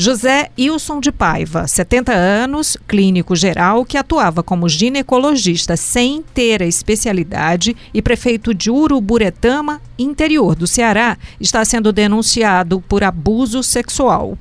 José Ilson de Paiva, 70 anos, clínico geral, que atuava como ginecologista sem ter a especialidade e prefeito de Uruburetama, interior do Ceará, está sendo denunciado por abuso sexual.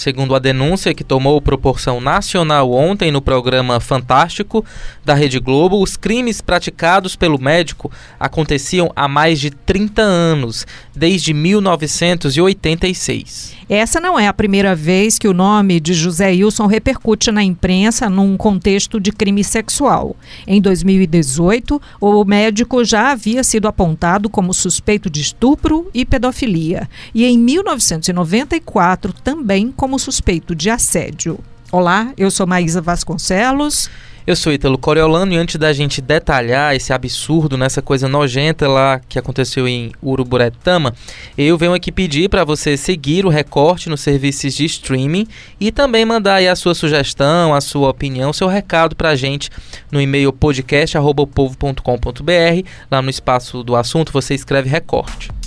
Segundo a denúncia que tomou proporção nacional ontem no programa Fantástico da Rede Globo, os crimes praticados pelo médico aconteciam há mais de 30 anos, desde 1986. Essa não é a primeira vez que o nome de José Wilson repercute na imprensa num contexto de crime sexual. Em 2018, o médico já havia sido apontado como suspeito de estupro e pedofilia, e em 1994 também como suspeito de assédio. Olá, eu sou Maísa Vasconcelos. Eu sou Ítalo Coriolano e antes da gente detalhar esse absurdo, nessa coisa nojenta lá que aconteceu em Uruburetama, eu venho aqui pedir para você seguir o recorte nos serviços de streaming e também mandar aí a sua sugestão, a sua opinião, seu recado para a gente no e-mail podcast@povo.com.br. Lá no espaço do assunto você escreve recorte.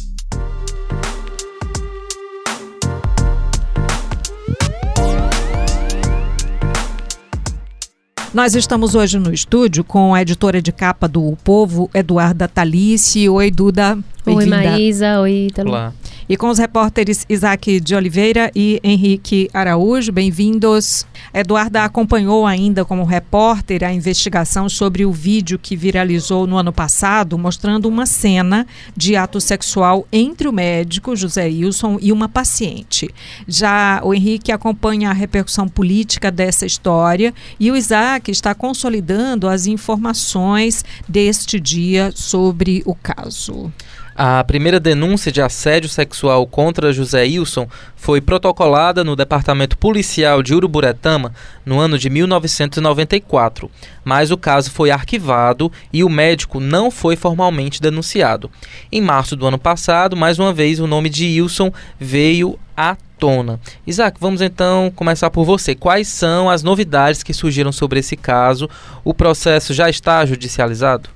Nós estamos hoje no estúdio com a editora de capa do o Povo, Eduarda Talice. Oi, Duda. Oi, Maísa. Oi, Italo. Olá. E com os repórteres Isaac de Oliveira e Henrique Araújo, bem-vindos. Eduarda acompanhou ainda como repórter a investigação sobre o vídeo que viralizou no ano passado, mostrando uma cena de ato sexual entre o médico José Wilson e uma paciente. Já o Henrique acompanha a repercussão política dessa história e o Isaac está consolidando as informações deste dia sobre o caso. A primeira denúncia de assédio sexual contra José Wilson foi protocolada no Departamento Policial de Uruburetama no ano de 1994, mas o caso foi arquivado e o médico não foi formalmente denunciado. Em março do ano passado, mais uma vez, o nome de Wilson veio à tona. Isaac, vamos então começar por você. Quais são as novidades que surgiram sobre esse caso? O processo já está judicializado?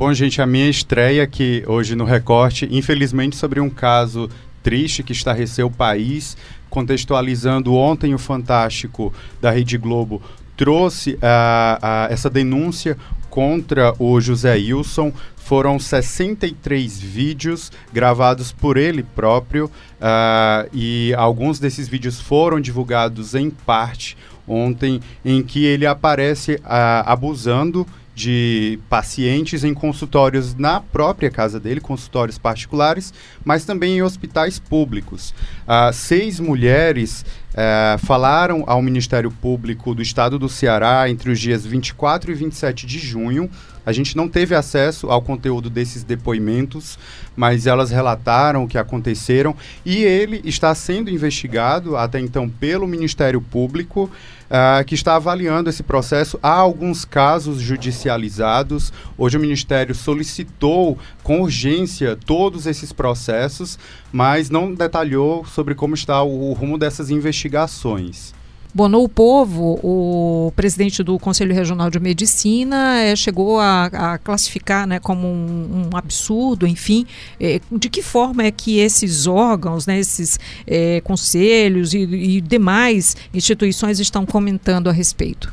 Bom, gente, a minha estreia aqui hoje no Recorte, infelizmente sobre um caso triste que estarreceu o país, contextualizando ontem o Fantástico da Rede Globo trouxe uh, uh, essa denúncia contra o José Wilson. Foram 63 vídeos gravados por ele próprio uh, e alguns desses vídeos foram divulgados em parte ontem, em que ele aparece abusando de pacientes em consultórios na própria casa dele, consultórios particulares, mas também em hospitais públicos. Uh, seis mulheres uh, falaram ao Ministério Público do Estado do Ceará entre os dias 24 e 27 de junho. A gente não teve acesso ao conteúdo desses depoimentos, mas elas relataram o que aconteceram e ele está sendo investigado até então pelo Ministério Público uh, que está avaliando esse processo. Há alguns casos judicializados. Hoje o Ministério solicitou com urgência todos esses processos, mas não detalhou sobre como está o, o rumo dessas investigações. Bom, no Povo, o presidente do Conselho Regional de Medicina é, chegou a, a, classificar né, como um, um absurdo, enfim. É, de que forma é que esses órgãos, né, esses é, conselhos e, e demais instituições estão comentando a respeito?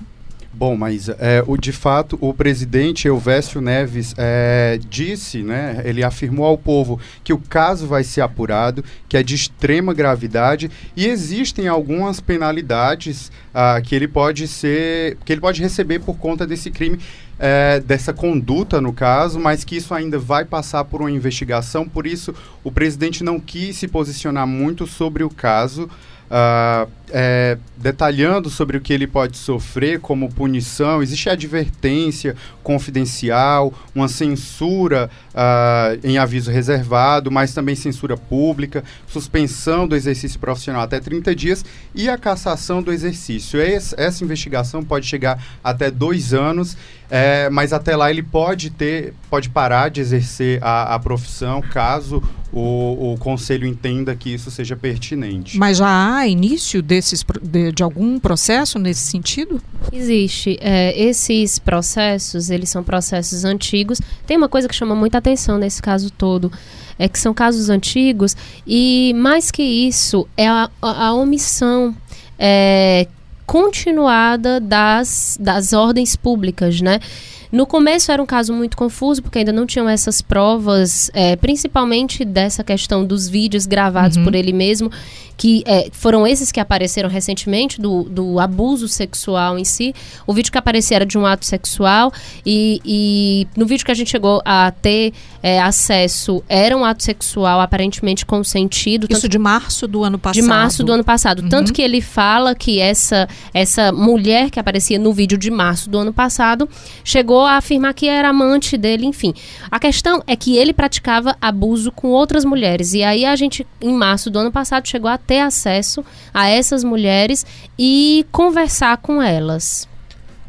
Bom, mas é, o, de fato o presidente Elvésio Neves é, disse, né, ele afirmou ao povo que o caso vai ser apurado, que é de extrema gravidade e existem algumas penalidades ah, que ele pode ser, que ele pode receber por conta desse crime. É, dessa conduta no caso, mas que isso ainda vai passar por uma investigação, por isso o presidente não quis se posicionar muito sobre o caso. Uh, é, detalhando sobre o que ele pode sofrer como punição, existe advertência confidencial, uma censura uh, em aviso reservado, mas também censura pública, suspensão do exercício profissional até 30 dias e a cassação do exercício. Essa investigação pode chegar até dois anos, é, mas até lá ele pode ter, pode parar de exercer a, a profissão caso o, o conselho entenda que isso seja pertinente. Mas já há início desses, de, de algum processo nesse sentido? Existe. É, esses processos, eles são processos antigos. Tem uma coisa que chama muita atenção nesse caso todo é que são casos antigos e mais que isso é a, a, a omissão é, continuada das, das ordens públicas, né? No começo era um caso muito confuso, porque ainda não tinham essas provas, é, principalmente dessa questão dos vídeos gravados uhum. por ele mesmo, que é, foram esses que apareceram recentemente, do, do abuso sexual em si. O vídeo que aparecia era de um ato sexual, e, e no vídeo que a gente chegou a ter é, acesso, era um ato sexual aparentemente consentido. Isso de março do ano passado. De março do ano passado. Uhum. Tanto que ele fala que essa, essa mulher que aparecia no vídeo de março do ano passado chegou a afirmar que era amante dele, enfim. A questão é que ele praticava abuso com outras mulheres. E aí a gente, em março do ano passado, chegou a ter acesso a essas mulheres e conversar com elas.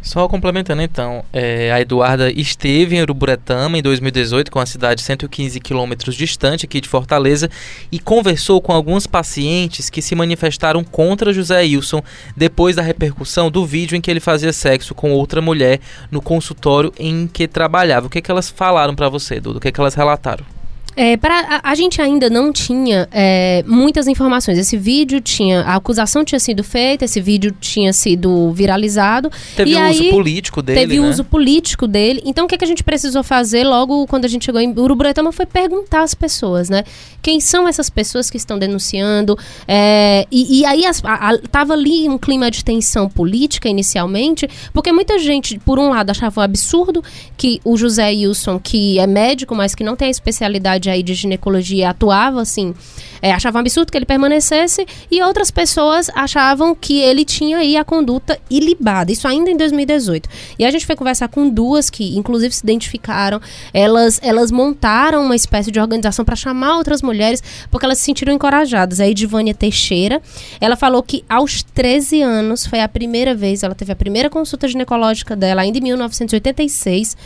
Só complementando então, é, a Eduarda esteve em Uruburetama em 2018, com a cidade 115 quilômetros distante aqui de Fortaleza, e conversou com alguns pacientes que se manifestaram contra José Wilson depois da repercussão do vídeo em que ele fazia sexo com outra mulher no consultório em que trabalhava. O que, é que elas falaram para você, Dudu? O que, é que elas relataram? É, pra, a, a, gente ainda não tinha é, muitas informações. Esse vídeo tinha. A acusação tinha sido feita, esse vídeo tinha sido viralizado. Teve o aí, uso político dele. Teve né? uso político dele. Então o que, que a gente precisou fazer logo quando a gente chegou em Uruburetama foi perguntar às pessoas, né? Quem são essas pessoas que estão denunciando? É, e, e, aí as, a, a, tava ali um clima de tensão política inicialmente, porque muita gente, por um lado, achava um absurdo que o José Wilson, que é médico, mas que não tem a especialidade aí de ginecologia atuava assim, é, achavam absurdo que ele permanecesse e outras pessoas achavam que ele tinha aí a conduta ilibada. Isso ainda em 2018. E a gente foi conversar com duas que, inclusive, se identificaram. Elas, elas montaram uma espécie de organização para chamar outras mulheres porque elas se sentiram encorajadas. A Edivânia Teixeira, ela falou que aos 13 anos foi a primeira vez, ela teve a primeira consulta ginecológica dela, ainda em 1986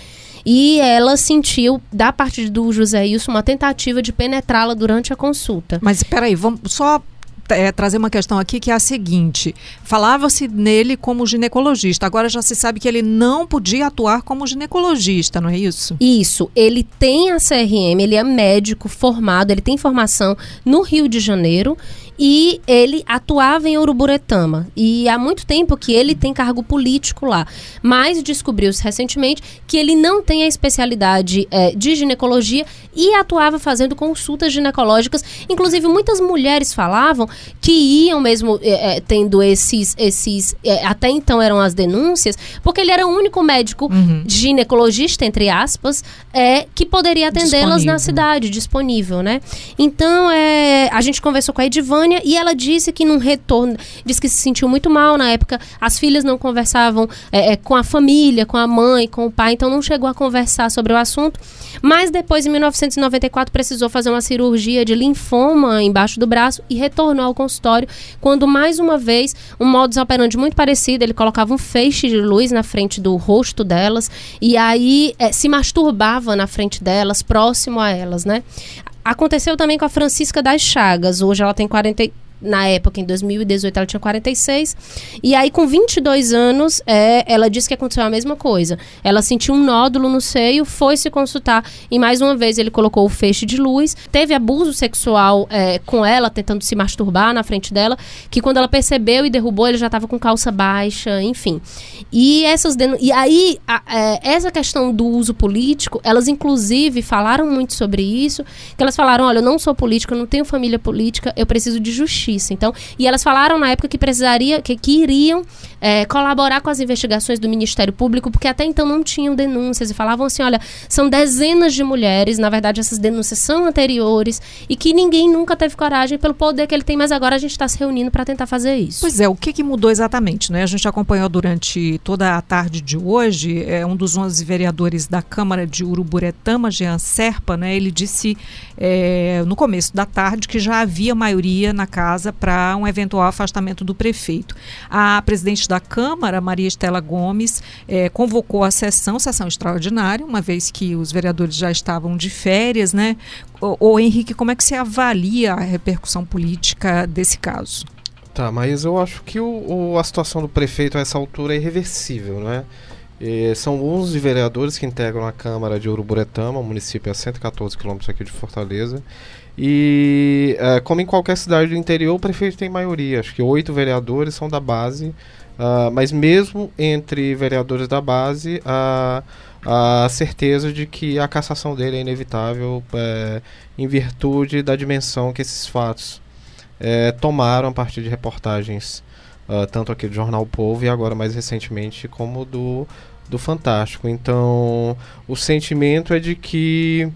e ela sentiu, da parte do José Wilson, uma tentativa de penetrá-la durante a consulta. Mas espera aí, vamos só é, trazer uma questão aqui que é a seguinte: falava-se nele como ginecologista, agora já se sabe que ele não podia atuar como ginecologista, não é isso? Isso. Ele tem a CRM, ele é médico formado, ele tem formação no Rio de Janeiro e ele atuava em Uruburetama. E há muito tempo que ele tem cargo político lá. Mas descobriu-se recentemente que ele não tem a especialidade é, de ginecologia e atuava fazendo consultas ginecológicas. Inclusive, muitas mulheres falavam que iam mesmo é, é, tendo esses. esses é, até então eram as denúncias, porque ele era o único médico uhum. ginecologista, entre aspas, é, que poderia atendê-las na cidade, disponível, né? Então, é, a gente conversou com a E ela disse que num retorno, disse que se sentiu muito mal na época, as filhas não conversavam é, é, com a família, com a mãe, com o pai, então não chegou a conversar sobre o assunto. Mas depois, em 1994, precisou fazer uma cirurgia de linfoma embaixo do braço e retornou ao consultório, quando mais uma vez, um modus operandi muito parecido, ele colocava um feixe de luz na frente do rosto delas e aí é, se masturbava na frente delas, próximo a elas, né? Aconteceu também com a Francisca das Chagas. Hoje ela tem 40, na época, em 2018, ela tinha 46. E aí, com 22 anos, é, ela disse que aconteceu a mesma coisa. Ela sentiu um nódulo no seio, foi se consultar e, mais uma vez, ele colocou o feixe de luz. Teve abuso sexual é, com ela, tentando se masturbar na frente dela, que quando ela percebeu e derrubou, ele já estava com calça baixa, enfim. E, essas e aí, a, é, essa questão do uso político, elas, inclusive, falaram muito sobre isso, que elas falaram, olha, eu não sou política, eu não tenho família política, eu preciso de justiça justiça. Então, e elas falaram na época que precisaria, que, que iriam é, colaborar com as investigações do Ministério Público, porque até então não tinham denúncias e falavam assim, olha, são dezenas de mulheres, na verdade essas denúncias são anteriores e que ninguém nunca teve coragem pelo poder que ele tem, mas agora a gente está se reunindo para tentar fazer isso. Pois é, o que, que mudou exatamente, né? A gente acompanhou durante toda a tarde de hoje, é um dos 11 vereadores da Câmara de Uruburetama, Jean Serpa, né? Ele disse é, no começo da tarde que já havia maioria na casa casa para um eventual afastamento do prefeito. A presidente da Câmara, Maria Estela Gomes, é, convocou a sessão, sessão extraordinária, uma vez que os vereadores já estavam de férias, né? Ô, Henrique, como é que você avalia a repercussão política desse caso? Tá, mas eu acho que o, o, a situação do prefeito a essa altura é irreversível, não é? E são 11 vereadores que integram a Câmara de Uruburetama, município a 114 quilômetros aqui de Fortaleza. E, é, como em qualquer cidade do interior, o prefeito tem maioria. Acho que oito vereadores são da base. Uh, mas mesmo entre vereadores da base, a, a certeza de que a cassação dele é inevitável é, em virtude da dimensão que esses fatos é, tomaram a partir de reportagens, uh, tanto aqui do Jornal Povo e agora mais recentemente como do, do Fantástico. Então, o sentimento é de que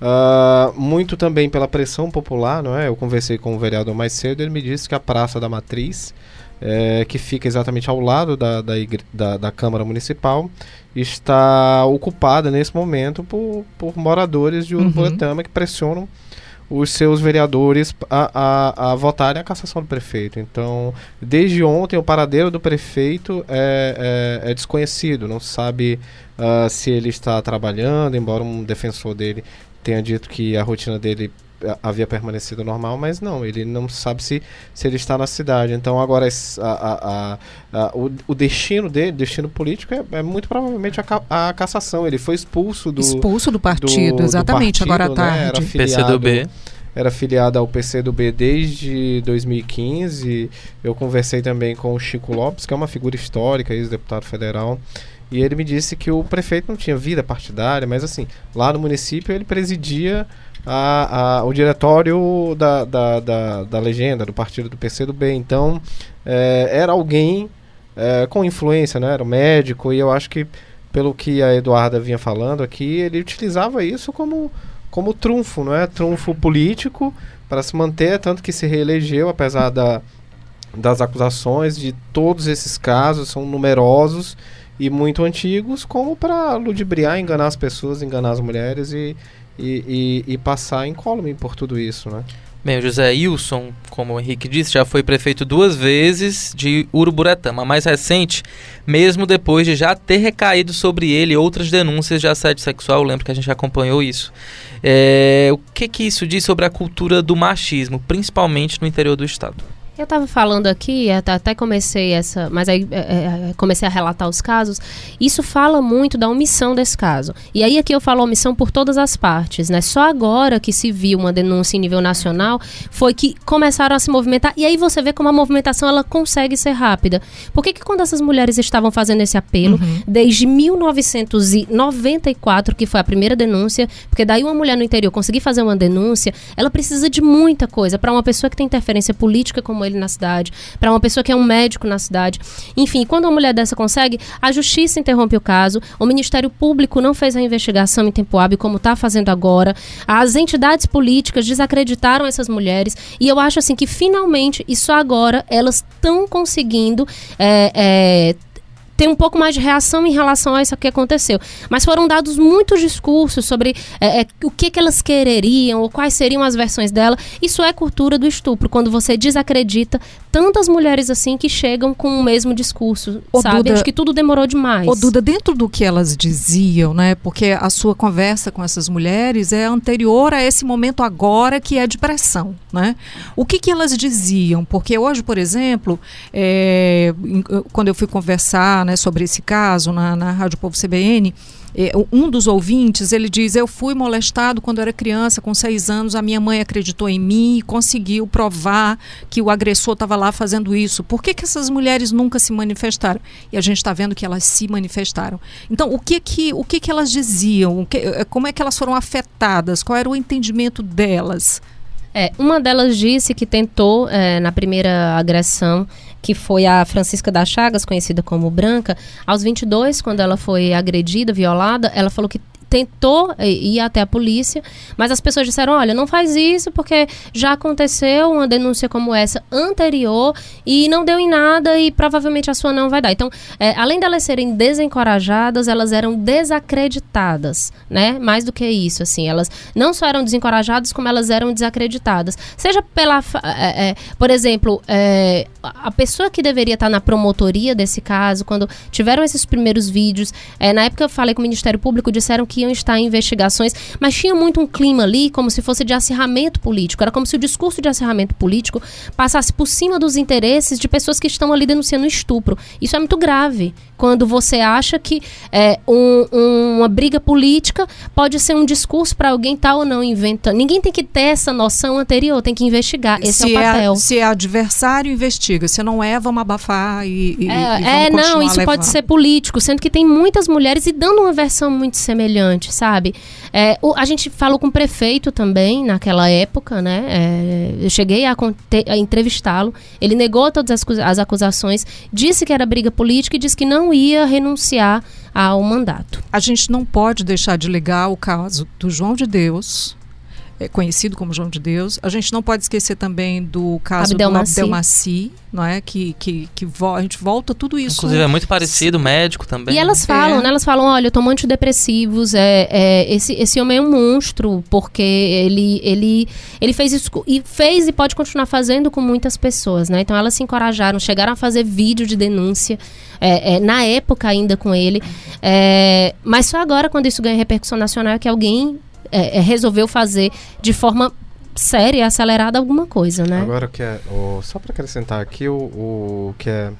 Uh, muito também pela pressão popular, não é? Eu conversei com o vereador mais cedo, ele me disse que a Praça da Matriz, é, que fica exatamente ao lado da, da, da, da, Câmara Municipal, está ocupada nesse momento por, por moradores de Uruburetama uhum. que pressionam os seus vereadores a, a, a, votarem a cassação do prefeito. Então, desde ontem, o paradeiro do prefeito é, é, é desconhecido, não se sabe uh, se ele está trabalhando, embora um defensor dele tenha dito que a rotina dele eh, havia permanecido normal, mas não, ele não sabe se, se ele está na cidade. Então agora a, a, a, o, o, destino dele, destino político, é, é muito provavelmente a, cassação. Ele foi expulso do expulso do partido, do, exatamente do partido, agora à né? tarde. Era PCdoB. Era filiado ao PCdoB desde 2015. Eu conversei também com o Chico Lopes, que é uma figura histórica, ex-deputado federal. E ele me disse que o prefeito não tinha vida partidária, mas assim, lá no município ele presidia a, a, o diretório da, da, da, da, legenda, do partido do PCdoB. Então, é, era alguém é, com influência, né? Era um médico, e eu acho que, pelo que a Eduarda vinha falando aqui, ele utilizava isso como, como trunfo, não é? Trunfo político para se manter, tanto que se reelegeu, apesar da, das acusações de todos esses casos, são numerosos e muito antigos, como para ludibriar, enganar as pessoas, enganar as mulheres e, e, e, e passar incólume por tudo isso, né? Bem, o José Wilson, como o Henrique disse, já foi prefeito duas vezes de Uruburetama, a mais recente, mesmo depois de já ter recaído sobre ele outras denúncias de assédio sexual, eu lembro que a gente acompanhou isso. É, o que, que isso diz sobre a cultura do machismo, principalmente no interior do estado? Eu estava falando aqui, até comecei essa, mas aí é, é, comecei a relatar os casos. Isso fala muito da omissão desse caso. E aí aqui eu falo omissão por todas as partes, né? Só agora que se viu uma denúncia em nível nacional foi que começaram a se movimentar. E aí você vê como a movimentação ela consegue ser rápida. Por que, que quando essas mulheres estavam fazendo esse apelo, uhum. desde 1994, que foi a primeira denúncia, porque daí uma mulher no interior conseguir fazer uma denúncia, ela precisa de muita coisa para uma pessoa que tem interferência política como ele na cidade, para uma pessoa que é um médico na cidade. Enfim, quando uma mulher dessa consegue, a justiça interrompe o caso, o Ministério Público não fez a investigação em tempo hábil como está fazendo agora, as entidades políticas desacreditaram essas mulheres e eu acho assim que finalmente e só agora elas estão conseguindo é, é, tem um pouco mais de reação em relação a isso que aconteceu. Mas foram dados muitos discursos sobre é, é, o que, que elas quereriam ou quais seriam as versões dela. Isso é cultura do estupro, quando você desacredita tantas mulheres assim que chegam com o mesmo discurso, ô, sabe? Duda, Acho que tudo demorou demais. Ô, Duda, dentro do que elas diziam, né? Porque a sua conversa com essas mulheres é anterior a esse momento agora que é de pressão, né? O que que elas diziam? Porque hoje, por exemplo, é, quando eu fui conversar né, sobre esse caso na, na Rádio Povo CBN, um dos ouvintes, ele diz, eu fui molestado quando era criança, com seis anos, a minha mãe acreditou em mim e conseguiu provar que o agressor estava lá fazendo isso. Por que, que essas mulheres nunca se manifestaram? E a gente está vendo que elas se manifestaram. Então, o que que, o que, que elas diziam? Que, é, como é que elas foram afetadas? Qual era o entendimento delas? É, uma delas disse que tentou, é, na primeira agressão, que foi a Francisca das Chagas, conhecida como Branca, aos 22, quando ela foi agredida, violada, ela falou que tentou ir até a polícia, mas as pessoas disseram: olha, não faz isso porque já aconteceu uma denúncia como essa anterior e não deu em nada e provavelmente a sua não vai dar. Então, é, além delas serem desencorajadas, elas eram desacreditadas, né? Mais do que isso, assim, elas não só eram desencorajadas, como elas eram desacreditadas. Seja pela, é, é, por exemplo, a pessoa que deveria estar na promotoria desse caso, quando tiveram esses primeiros vídeos, na época eu falei com o Ministério Público, disseram que deveriam estar em investigações, mas tinha muito um clima ali como se fosse de acirramento político. Era como se o discurso de acirramento político passasse por cima dos interesses de pessoas que estão ali denunciando estupro. Isso é muito grave quando você acha que é, um, um, uma briga política pode ser um discurso para alguém tal ou não inventando. Ninguém tem que ter essa noção anterior, tem que investigar. Esse se é o papel. É, se é adversário, investiga. Se não é, vamos abafar e. e é, e é não, isso pode ser político, sendo que tem muitas mulheres e dando uma versão muito semelhante, sabe? É, o, a gente falou com o prefeito também naquela época, né? É, eu cheguei a, a entrevistá-lo. Ele negou todas as, as acusações, disse que era briga política e disse que não ia renunciar ao mandato. A gente não pode deixar de ligar o caso do João de Deus, é conhecido como João de Deus. A gente não pode esquecer também do caso Abdelmaci. do Abdelmaci, não é? Que, que, que vo a gente volta tudo isso. Inclusive é muito parecido, médico também. E elas falam, É. né? Elas falam, olha, eu tomo antidepressivos, é, é, esse, esse homem é um monstro, porque ele, ele, ele fez isso e fez e pode continuar fazendo com muitas pessoas, né? Então elas se encorajaram, chegaram a fazer vídeo de denúncia, é, é, na época ainda com ele. É, mas só agora, quando isso ganha repercussão nacional, é que alguém é, é, resolveu fazer de forma séria e acelerada alguma coisa, né? Agora, o que é, o- só para acrescentar aqui, o, o que é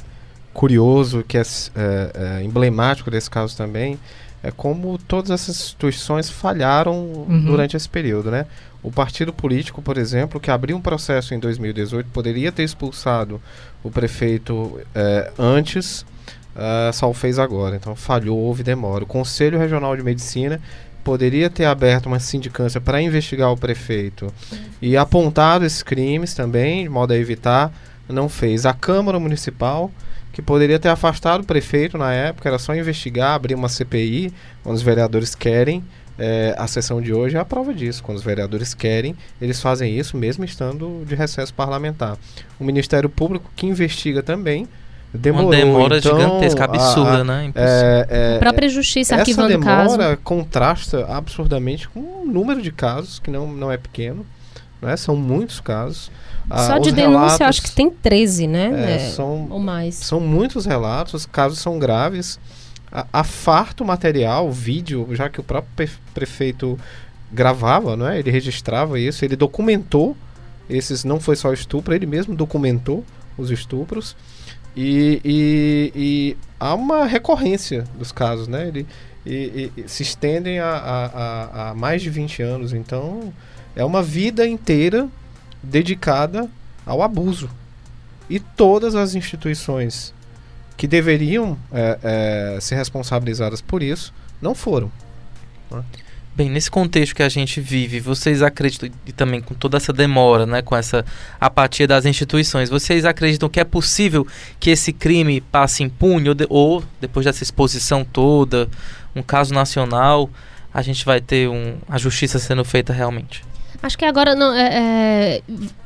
curioso, que é, é, é, emblemático desse caso também, é como todas essas instituições falharam durante esse período, né? O partido político, por exemplo, que abriu um processo em 2018, poderia ter expulsado o prefeito é, antes, ah, só o fez agora. Então falhou, houve demora. O Conselho Regional de Medicina poderia ter aberto uma sindicância para investigar o prefeito e apontado esses crimes também, de modo a evitar, não fez. A Câmara Municipal, que poderia ter afastado o prefeito na época, era só investigar, abrir uma CPI, quando os vereadores querem. É, a sessão de hoje é a prova disso. Quando os vereadores querem, eles fazem isso mesmo estando de recesso parlamentar. O Ministério Público, que investiga também, demorou. Uma demora Então, gigantesca, a- absurda, a- né? Impossível. é, é, A própria justiça essa arquivando o caso. demora contrasta absurdamente com o número de casos, que não, não é pequeno. Né? São muitos casos. Ah, Só de denúncia, relatos, eu acho que tem 13, né? é, É, são, Ou mais. são muitos relatos, os casos são graves. A, a farto material, vídeo, já que o próprio pre- prefeito gravava, não é? ele registrava isso, ele documentou esses, não foi só estupro, ele mesmo documentou os estupros. E, e- e há uma recorrência dos casos, né? Ele, e, e- se estendem a, a- a- mais de 20 anos. Então, é uma vida inteira dedicada ao abuso. E todas as instituições que deveriam é, é, ser responsabilizadas por isso não foram. Bem, nesse contexto que a gente vive, vocês acreditam, e também com toda essa demora, né, com essa apatia das instituições, vocês acreditam que é possível que esse crime passe impune ou, de- ou depois dessa exposição toda, um caso nacional, a gente vai ter um, a justiça sendo feita realmente? Acho que agora não, é, é,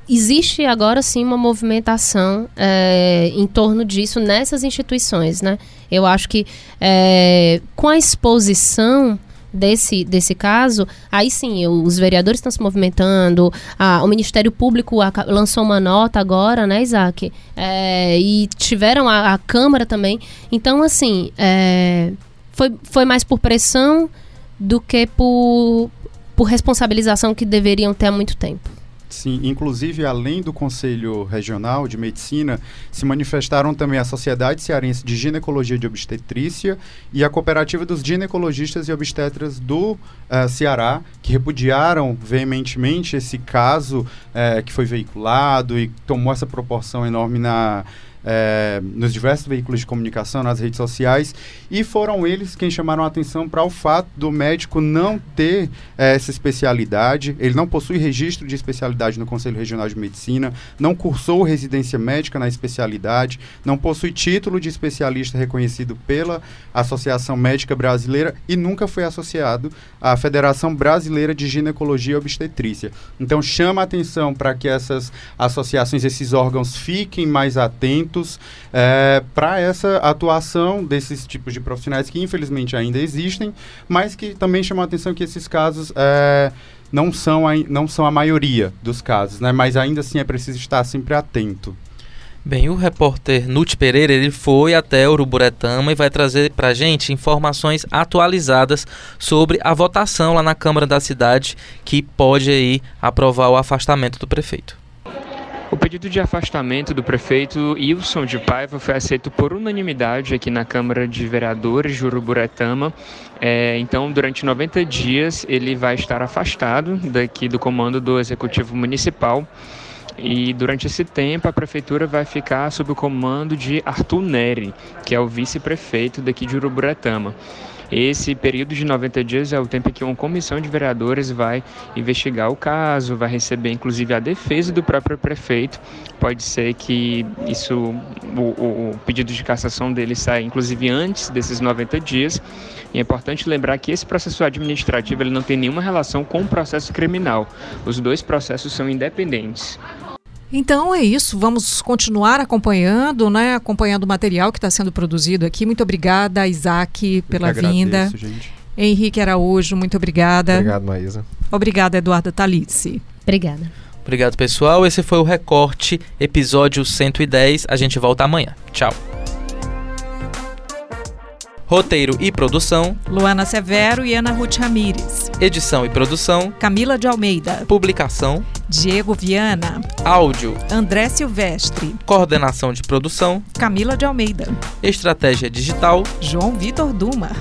existe agora sim uma movimentação é, em torno disso nessas instituições, né? Eu acho que é, com a exposição desse, desse caso, aí sim, os vereadores estão se movimentando, a- o Ministério Público aca- lançou uma nota agora, né, Isaac? É, e tiveram a, a Câmara também. Então, assim, é, foi, foi mais por pressão do que por, por responsabilização que deveriam ter há muito tempo. Sim, inclusive, além do Conselho Regional de Medicina, se manifestaram também a Sociedade Cearense de Ginecologia e de Obstetrícia e a Cooperativa dos Ginecologistas e Obstetras do eh, Ceará, que repudiaram veementemente esse caso eh, que foi veiculado e tomou essa proporção enorme na, eh, nos diversos veículos de comunicação, nas redes sociais, e foram eles quem chamaram a atenção para o fato do médico não ter eh, essa especialidade, ele não possui registro de especialidade no Conselho Regional de Medicina, não cursou residência médica na especialidade, não possui título de especialista reconhecido pela Associação Médica Brasileira e nunca foi associado à Federação Brasileira de Ginecologia e Obstetrícia. Então chama a atenção para que essas associações, esses órgãos fiquem mais atentos para essa atuação desses tipos de profissionais que infelizmente ainda existem, mas que também chamam a atenção que esses casos eh, não, são a, não são a maioria dos casos, né? mas ainda assim é preciso estar sempre atento. Bem, o repórter Nute Pereira ele foi até Uruburetama e vai trazer para gente informações atualizadas sobre a votação lá na Câmara da cidade que pode aí aprovar o afastamento do prefeito. O pedido de afastamento do prefeito Wilson de Paiva foi aceito por unanimidade aqui na Câmara de Vereadores de Uruburetama. É, então, durante 90 dias, ele vai estar afastado daqui do comando do Executivo Municipal. E durante esse tempo a prefeitura vai ficar sob o comando de Arthur Neri, que é o vice-prefeito daqui de Uruburetama. Esse período de 90 dias é o tempo em que uma comissão de vereadores vai investigar o caso, vai receber inclusive a defesa do próprio prefeito. Pode ser que isso, o, o pedido de cassação dele saia inclusive antes desses 90 dias. E é importante lembrar que esse processo administrativo ele não tem nenhuma relação com o processo criminal. Os dois processos são independentes. Então é isso, vamos continuar acompanhando, né? Acompanhando o material que está sendo produzido aqui. Muito obrigada, Isaac, pela vinda. Gente. Henrique Araújo, muito obrigada. Obrigado, Maísa. Obrigada, Eduarda Talice. Obrigada. Obrigado, pessoal. Esse foi o Recorte, episódio 110. A gente volta amanhã. Tchau. Roteiro e produção: Luana Severo e Ana Ruth Ramires. Edição e produção: Camila de Almeida. Publicação: Diego Viana. Áudio: André Silvestre. Coordenação de produção: Camila de Almeida. Estratégia digital: João Vitor Duma.